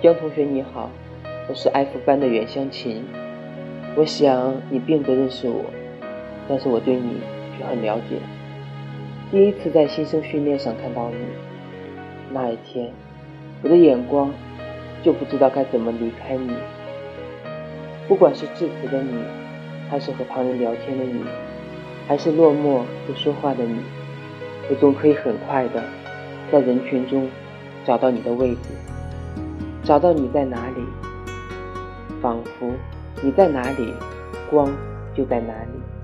江同学你好，我是 F 班的袁湘琴。我想你并不认识我，但是我对你却很了解。第一次在新生训练上看到你，那一天，我的眼光就不知道该怎么离开你。不管是制服的你，还是和旁人聊天的你，还是落寞不说话的你，我总可以很快的在人群中找到你的位置。找到你在哪里，仿佛你在哪里，光就在哪里。